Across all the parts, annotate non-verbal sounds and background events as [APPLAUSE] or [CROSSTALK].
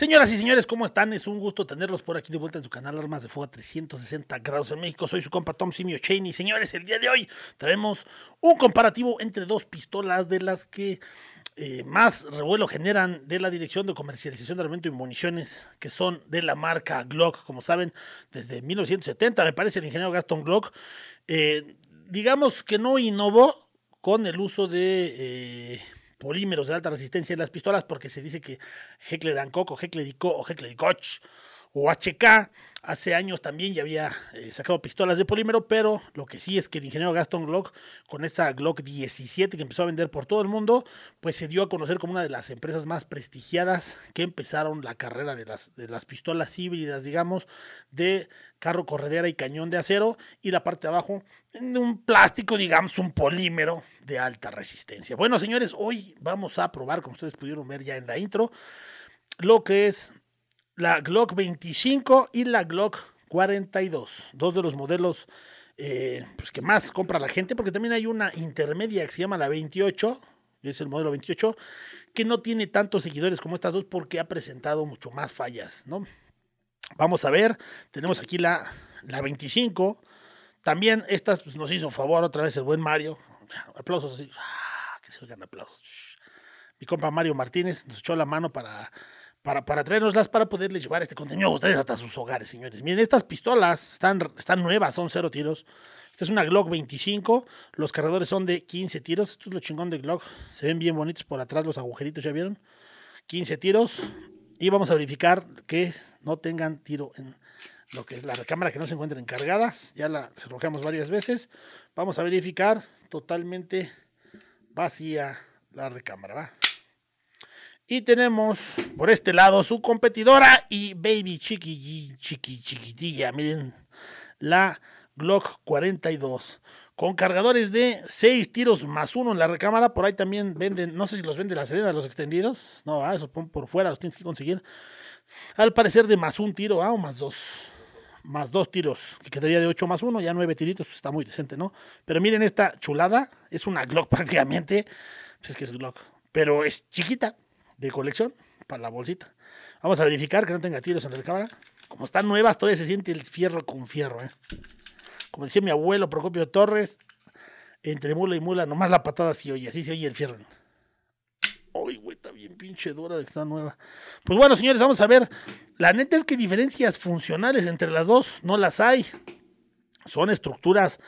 Señoras y señores, ¿cómo están? Es un gusto tenerlos por aquí de vuelta en su canal Armas de Fuego a 360 grados en México. Soy su compa Tom Simio Cheney. Señores, el día de hoy traemos un comparativo entre dos pistolas de las que eh, más revuelo generan de la Dirección de Comercialización de Armamento y Municiones, que son de la marca Glock, como saben, desde 1970, me parece el ingeniero Gaston Glock. Eh, digamos que no innovó con el uso de... Eh, polímeros de alta resistencia en las pistolas porque se dice que Heckler Koch o Heckler Co o Heckler Koch o HK hace años también ya había eh, sacado pistolas de polímero, pero lo que sí es que el ingeniero Gaston Glock con esa Glock 17 que empezó a vender por todo el mundo, pues se dio a conocer como una de las empresas más prestigiadas que empezaron la carrera de las, de las pistolas híbridas, digamos, de carro corredera y cañón de acero y la parte de abajo de un plástico, digamos, un polímero de alta resistencia. Bueno, señores, hoy vamos a probar, como ustedes pudieron ver ya en la intro, lo que es la Glock 25 y la Glock 42, dos de los modelos eh, pues que más compra la gente, porque también hay una intermedia que se llama la 28, es el modelo 28, que no tiene tantos seguidores como estas dos porque ha presentado mucho más fallas, ¿no? Vamos a ver, tenemos aquí la, la 25, también estas pues, nos hizo favor otra vez el buen Mario, aplausos así, ah, que se oigan aplausos. Mi compa Mario Martínez nos echó la mano para para, para traernoslas, para poderles llevar este contenido a ustedes hasta sus hogares, señores. Miren, estas pistolas están, están nuevas, son cero tiros. Esta es una Glock 25, los cargadores son de 15 tiros. Esto es lo chingón de Glock, se ven bien bonitos por atrás los agujeritos, ¿ya vieron? 15 tiros. Y vamos a verificar que no tengan tiro en lo que es la recámara, que no se encuentren cargadas. Ya la cerrojamos varias veces. Vamos a verificar totalmente vacía la recámara, ¿va? Y tenemos por este lado su competidora y baby chiqui, chiqui, chiquitilla. Miren, la Glock 42. Con cargadores de 6 tiros más uno en la recámara. Por ahí también venden, no sé si los vende la Serena, los extendidos. No, ah, eso por fuera, los tienes que conseguir. Al parecer de más un tiro, ah, o más dos. Más dos tiros, que quedaría de 8 más uno, ya nueve tiritos, pues está muy decente, ¿no? Pero miren esta chulada, es una Glock [LAUGHS] prácticamente. Pues es que es Glock, pero es chiquita, de colección para la bolsita. Vamos a verificar que no tenga tiros en la cámara. Como están nuevas, todavía se siente el fierro con fierro. ¿eh? Como decía mi abuelo Procopio Torres, entre mula y mula, nomás la patada sí oye, así se oye el fierro. Uy, güey, está bien pinche dura de que está nueva. Pues bueno, señores, vamos a ver. La neta es que diferencias funcionales entre las dos no las hay. Son estructuras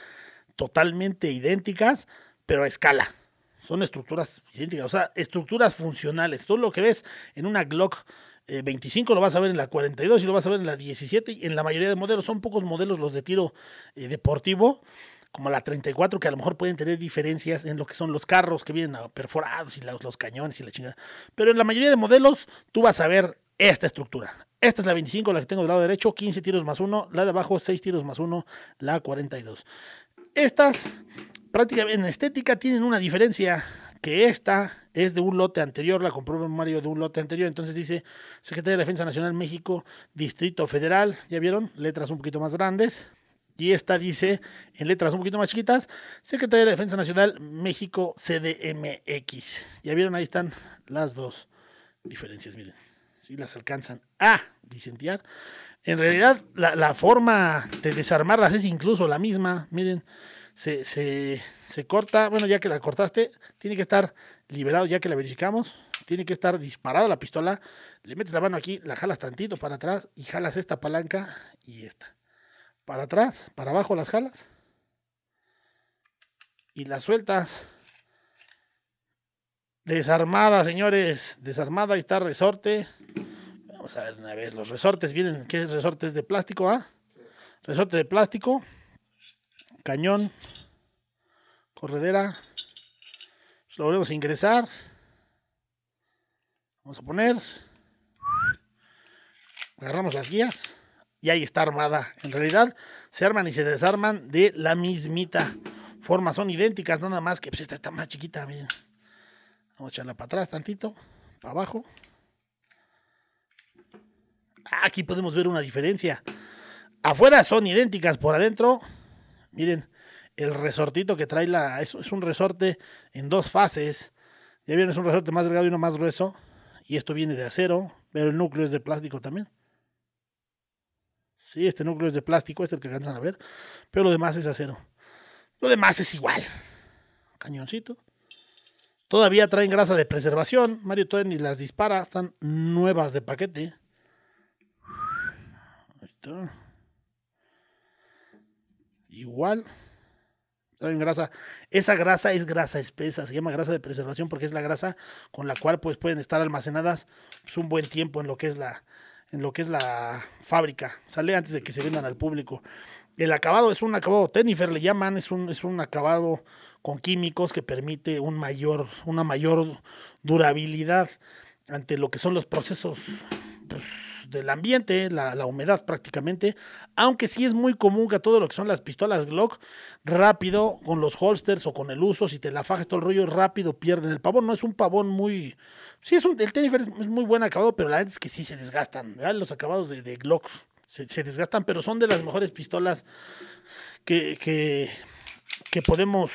totalmente idénticas, pero a escala son estructuras idénticas, o sea, estructuras funcionales. Todo lo que ves en una Glock 25 eh, lo vas a ver en la 42 y lo vas a ver en la 17 y en la mayoría de modelos. Son pocos modelos los de tiro eh, deportivo, como la 34, que a lo mejor pueden tener diferencias en lo que son los carros que vienen perforados y los, cañones y la chingada. Pero en la mayoría de modelos tú vas a ver esta estructura. Esta es la 25, la que tengo del lado derecho, 15 tiros más 1, la de abajo 6 tiros más 1, la 42. Estas prácticamente en estética tienen una diferencia que esta es de un lote anterior, la compró Mario de un lote anterior, entonces dice Secretaría de Defensa Nacional México, Distrito Federal, ¿ya vieron? Letras un poquito más grandes. Y esta dice, en letras un poquito más chiquitas, Secretaría de Defensa Nacional México CDMX. ¿Ya vieron? Ahí están las dos diferencias, miren. Si las alcanzan a disentear. En realidad, la, forma de desarmarlas es incluso la misma, miren se, se, corta, bueno, ya que la cortaste, tiene que estar liberado, ya que la verificamos, tiene que estar disparada la pistola, le metes la mano aquí, la jalas tantito para atrás y jalas esta palanca y esta. Para atrás, para abajo las jalas y las sueltas. Desarmada, señores, desarmada, ahí está resorte. Vamos a ver una vez, los resortes vienen, ¿qué resortes de plástico? Ah? Resorte de plástico cañón, corredera. Lo volvemos a ingresar. Vamos a poner. Agarramos las guías. Y ahí está armada. En realidad se arman y se desarman de la mismita forma. Son idénticas, nada más que pues esta está más chiquita. Vamos a echarla para atrás tantito. Para abajo. Aquí podemos ver una diferencia. Afuera son idénticas por adentro. Miren, el resortito que trae la. Es, es un resorte en dos fases. Ya vieron, es un resorte más delgado y uno más grueso. Y esto viene de acero. pero el núcleo es de plástico también. Sí, este núcleo es de plástico, este es el que alcanzan a ver, pero lo demás es acero. Lo demás es igual. Cañoncito. Todavía traen grasa de preservación. Mario todavía ni las dispara, están nuevas de paquete. Ahí está. Igual. Traen grasa. Esa grasa es grasa espesa, se llama grasa de preservación porque es la grasa con la cual pues, pueden estar almacenadas pues, un buen tiempo en lo que es la en lo que es la fábrica. Sale antes de que se vendan al público. El acabado es un acabado Tenifer, le llaman, es un, es un acabado con químicos que permite un mayor, una mayor durabilidad ante lo que son los procesos pues, del ambiente, la, humedad prácticamente, aunque sí es muy común que todo lo que son las pistolas Glock, rápido con los holsters o con el uso, si te la fajas todo el rollo, rápido pierden. El pavón no es un pavón muy... Sí, es un, el Tenifer es muy buen acabado, pero la verdad es que sí se desgastan. Los acabados de, de Glock se, se, desgastan, pero son de las mejores pistolas que, que podemos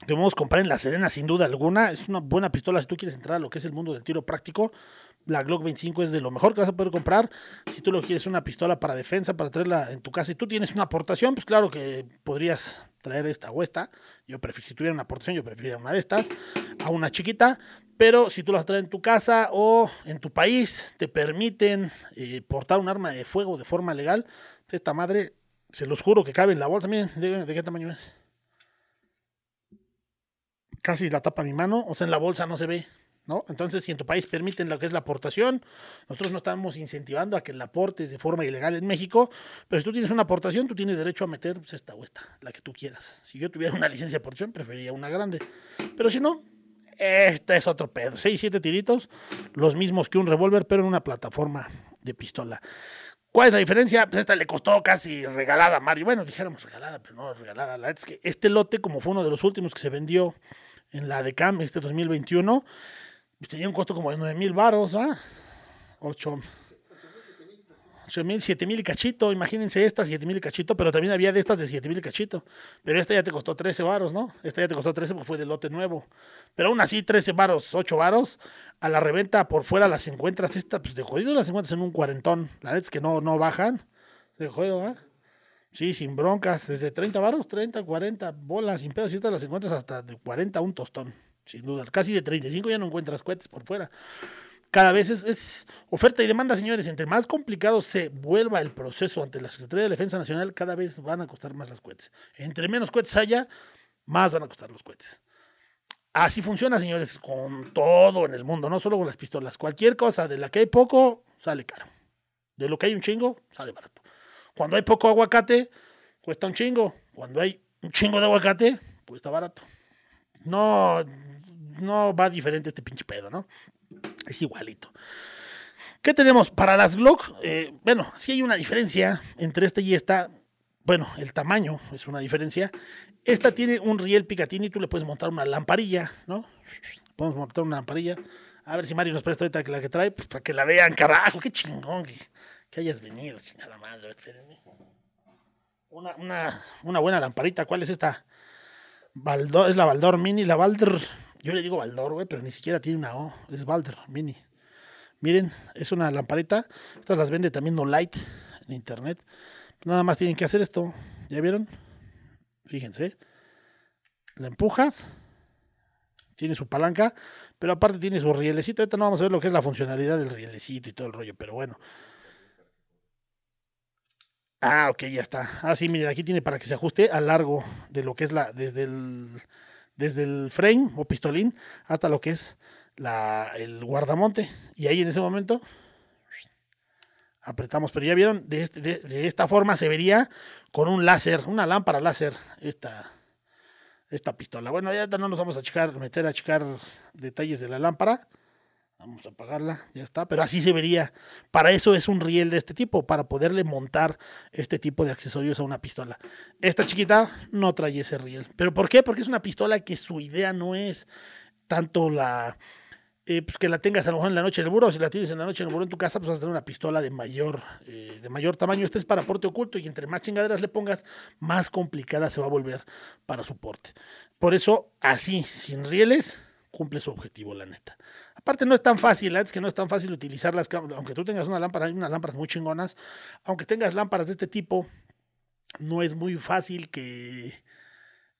que podemos comprar en la Serena sin duda alguna. Es una buena pistola si tú quieres entrar a lo que es el mundo del tiro práctico. La Glock 25 es de lo mejor que vas a poder comprar. Si tú lo quieres una pistola para defensa, para traerla en tu casa y tú tienes una aportación, pues claro que podrías traer esta o esta. Yo prefiero, si tuviera una aportación, yo preferiría una de estas a una chiquita. Pero si tú las traes en tu casa o en tu país, te permiten eh, portar un arma de fuego de forma legal, esta madre, se los juro que cabe en la bolsa. Miren, ¿de qué tamaño es? Casi la tapa mi mano, o sea, en la bolsa no se ve, ¿no? Entonces, si en tu país permiten lo que es la aportación, nosotros no estamos incentivando a que la aportes de forma ilegal en México, pero si tú tienes una aportación, tú tienes derecho a meter pues, esta o esta, la que tú quieras. Si yo tuviera una licencia de aportación, preferiría una grande, pero si no, este es otro pedo. Seis, siete tiritos, los mismos que un revólver, pero en una plataforma de pistola. ¿Cuál es la diferencia? Pues esta le costó casi regalada a Mario. Bueno, dijéramos regalada, pero no regalada. La verdad es que este lote, como fue uno de los últimos que se vendió en la de CAM este 2021, pues tenía un costo como de 9 mil baros, ¿ah? 8 mil, 7 mil cachito, imagínense estas 7 mil y cachito, pero también había de estas de 7 mil y cachito. Pero esta ya te costó 13 varos, ¿no? Esta ya te costó 13 porque fue de lote nuevo. Pero aún así, 13 varos, 8 varos, a la reventa por fuera las encuentras, esta, pues de jodido las encuentras en un cuarentón. La neta es que no, no bajan. De jodido, ¿eh? Sí, sin broncas, desde 30 baros, 30, 40 bolas, sin pedos, y estas las encuentras hasta de 40 un tostón, sin duda. Casi de 35 ya no encuentras cohetes por fuera. Cada vez es, oferta y demanda, señores. Entre más complicado se vuelva el proceso ante la Secretaría de Defensa Nacional, cada vez van a costar más las cohetes. Entre menos cohetes haya, más van a costar los cohetes. Así funciona, señores, con todo en el mundo, no solo con las pistolas. Cualquier cosa de la que hay poco, sale caro. De lo que hay un chingo, sale barato. Cuando hay poco aguacate, cuesta un chingo. Cuando hay un chingo de aguacate, cuesta barato. No, no va diferente este pinche pedo, ¿no? Es igualito. ¿Qué tenemos para las Glock? Eh, bueno, sí hay una diferencia entre esta y esta. Bueno, el tamaño es una diferencia. Esta tiene un riel Picatinny y tú le puedes montar una lamparilla, ¿no? Podemos montar una lamparilla. A ver si Mario nos presta ahorita la que trae, pues, para que la vean, carajo, qué chingón que hayas venido, chingada madre. Una, una, una buena lamparita. ¿Cuál es esta? Baldor, es la Baldor Mini, la Balder. Yo le digo Baldor, güey, pero ni siquiera tiene una O. Es Balder Mini. Miren, es una lamparita. Estas las vende también No Light en internet. Nada más tienen que hacer esto. ¿Ya vieron? Fíjense. La empujas. Tiene su palanca. Pero aparte tiene su rielecito. Ahorita no vamos a ver lo que es la funcionalidad del rielecito y todo el rollo. Pero bueno. Ah, ok, ya está. Ah, sí, miren, aquí tiene para que se ajuste a largo de lo que es la, desde el, desde el frame o pistolín hasta lo que es la, el guardamonte. Y ahí en ese momento apretamos, pero ya vieron, de, este, de, esta forma se vería con un láser, una lámpara láser, esta, esta pistola. Bueno, ya no nos vamos a checar, meter a checar detalles de la lámpara. Vamos a apagarla, ya está. Pero así se vería. Para eso es un riel de este tipo, para poderle montar este tipo de accesorios a una pistola. Esta chiquita no trae ese riel. ¿Pero por qué? Porque es una pistola que su idea no es tanto la... Eh, pues que la tengas a lo mejor en la noche en el buró, si la tienes en la noche en el buró en tu casa, pues vas a tener una pistola de mayor, eh, de mayor tamaño. Este es para porte oculto y entre más chingaderas le pongas, más complicada se va a volver para su porte. Por eso, así, sin rieles, cumple su objetivo, la neta. Aparte no es tan fácil, es que no es tan fácil utilizarlas, aunque tú tengas una lámpara, hay unas lámparas muy chingonas, aunque tengas lámparas de este tipo, no es muy fácil que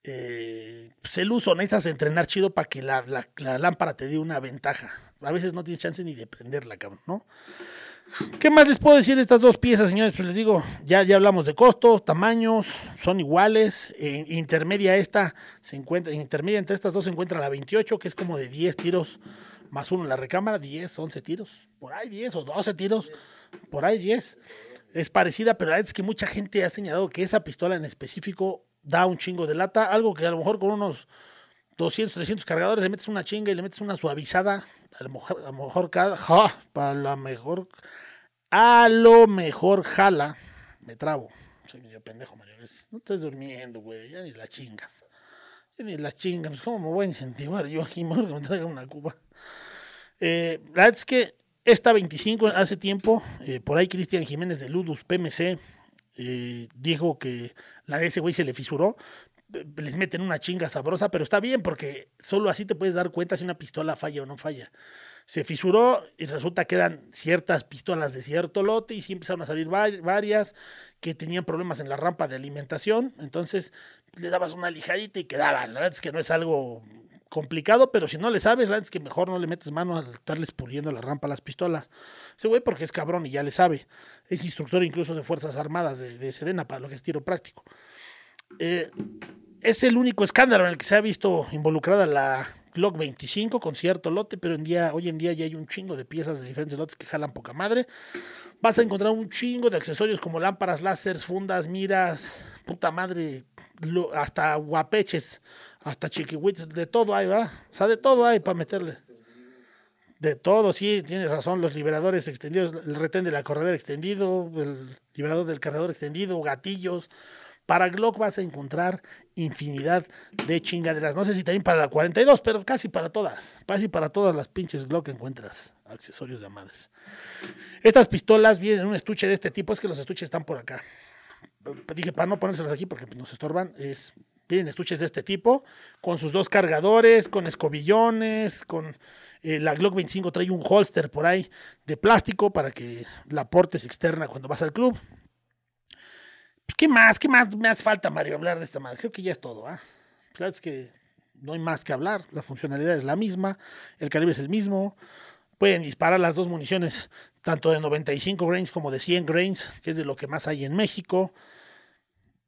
eh, pues el uso, necesitas entrenar chido para que la, lámpara te dé una ventaja. A veces no tienes chance ni de prenderla, cabrón, ¿no? ¿Qué más les puedo decir de estas dos piezas, señores? Pues les digo, ya, ya hablamos de costos, tamaños, son iguales. intermedia esta se encuentra, intermedia entre estas dos se encuentra la 28, que es como de 10 tiros más uno en la recámara, 10, 11 tiros, por ahí 10 o 12 tiros, por ahí 10. Es parecida, pero la verdad es que mucha gente ha señalado que esa pistola en específico da un chingo de lata, algo que a lo mejor con unos 200, 300 cargadores le metes una chinga y le metes una suavizada, a lo mejor, a lo mejor para la mejor, a lo mejor jala, me trabo. Soy medio pendejo, Mario. No estés durmiendo, güey, ya ni la chingas. Ya ni la chingas, pues, ¿cómo me voy a incentivar yo aquí, [LAUGHS] mejor que me traiga una cuba? Eh, la verdad es que esta 25 hace tiempo, eh, por ahí Cristian Jiménez de Ludus PMC eh, dijo que la de ese güey se le fisuró, les meten una chinga sabrosa, pero está bien porque solo así te puedes dar cuenta si una pistola falla o no falla. Se fisuró y resulta que eran ciertas pistolas de cierto lote y sí empezaron a salir varias que tenían problemas en la rampa de alimentación. Entonces le dabas una lijadita y quedaban. La verdad es que no es algo complicado, pero si no le sabes, la verdad es que mejor no le metes mano al estarles puliendo la rampa a las pistolas. Ese güey porque es cabrón y ya le sabe. Es instructor incluso de Fuerzas Armadas de, Sedena para lo que es tiro práctico. Eh, es el único escándalo en el que se ha visto involucrada la Glock 25 con cierto lote, pero hoy en día ya hay un chingo de piezas de diferentes lotes que jalan poca madre. Vas a encontrar un chingo de accesorios como lámparas, láseres, fundas, miras, puta madre, hasta guapeches hasta chiquihuites, de todo hay, ¿verdad? O sea, de todo hay para meterle. De todo, sí, tienes razón, los liberadores extendidos, el retén de la corredera extendido, el liberador del cargador extendido, gatillos. Para Glock vas a encontrar infinidad de chingaderas. No sé si también para la 42, pero casi para todas. Casi para todas las pinches Glock encuentras accesorios de madres. Estas pistolas vienen en un estuche de este tipo, es que los estuches están por acá. Dije para no ponérselos aquí porque nos estorban, es tienen estuches de este tipo, con sus dos cargadores, con escobillones, con eh, la Glock 25 trae un holster por ahí de plástico para que la portes externa cuando vas al club. ¿Qué más? ¿Qué más me hace falta, Mario, hablar de esta madre? Creo que ya es todo, ¿ah? Claro es que no hay más que hablar. La funcionalidad es la misma, el calibre es el mismo. Pueden disparar las dos municiones, tanto de 95 grains como de 100 grains, que es de lo que más hay en México.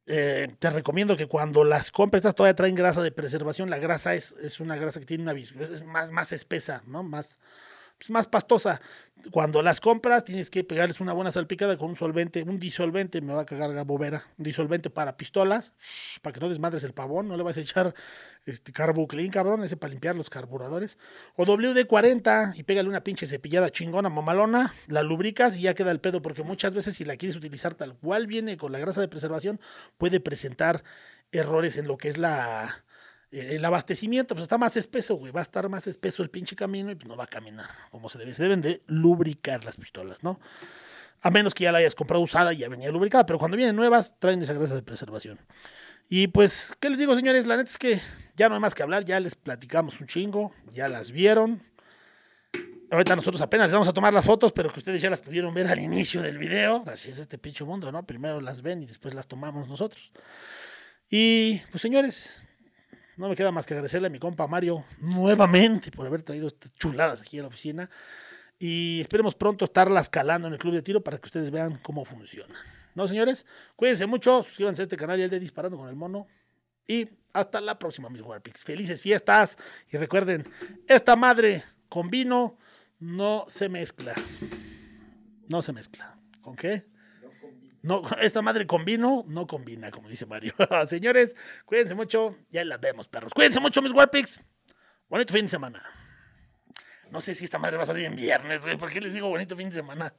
Eh, te recomiendo que cuando las compres, todavía traen grasa de preservación. La grasa es, es una grasa que tiene una es más, más espesa, ¿no? Más, pues, más pastosa. Cuando las compras, tienes que pegarles una buena salpicada con un solvente, un disolvente, me va a cagar bobera, un disolvente para pistolas, para que no desmadres el pavón, no le vas a echar este carbuclean, cabrón, ese para limpiar los carburadores. O WD-40 y pégale una pinche cepillada chingona, mamalona, la lubricas y ya queda el pedo, porque muchas veces si la quieres utilizar tal cual viene con la grasa de preservación, puede presentar errores en lo que es la el abastecimiento, pues está más espeso, güey. Va a estar más espeso el pinche camino y no va a caminar como se debe. Se deben de lubricar las pistolas, ¿no? A menos que ya la hayas comprado usada y ya venía lubricada, pero cuando vienen nuevas traen esa grasa de preservación. Y pues, ¿qué les digo, señores? La neta es que ya no hay más que hablar, ya les platicamos un chingo, ya las vieron. Ahorita nosotros apenas les vamos a tomar las fotos, pero que ustedes ya las pudieron ver al inicio del video. Así es este pinche mundo, ¿no? Primero las ven y después las tomamos nosotros. Y pues, señores, no me queda más que agradecerle a mi compa Mario nuevamente por haber traído estas chuladas aquí a la oficina. Y esperemos pronto estarlas calando en el club de tiro para que ustedes vean cómo funciona. ¿No, señores? Cuídense mucho, suscríbanse a este canal y el de Disparando con el Mono. Y hasta la próxima, mis Warpix. Felices fiestas. Y recuerden, esta madre con vino no se mezcla. No se mezcla. ¿Con qué? No, [LAUGHS] esta madre con vino no combina, como dice Mario. [LAUGHS] Señores, cuídense mucho. Ya la vemos, perros. Cuídense mucho, mis Warpix. Bonito fin de semana. No sé si esta madre va a salir en viernes, güey. ¿Por qué les digo bonito fin de semana?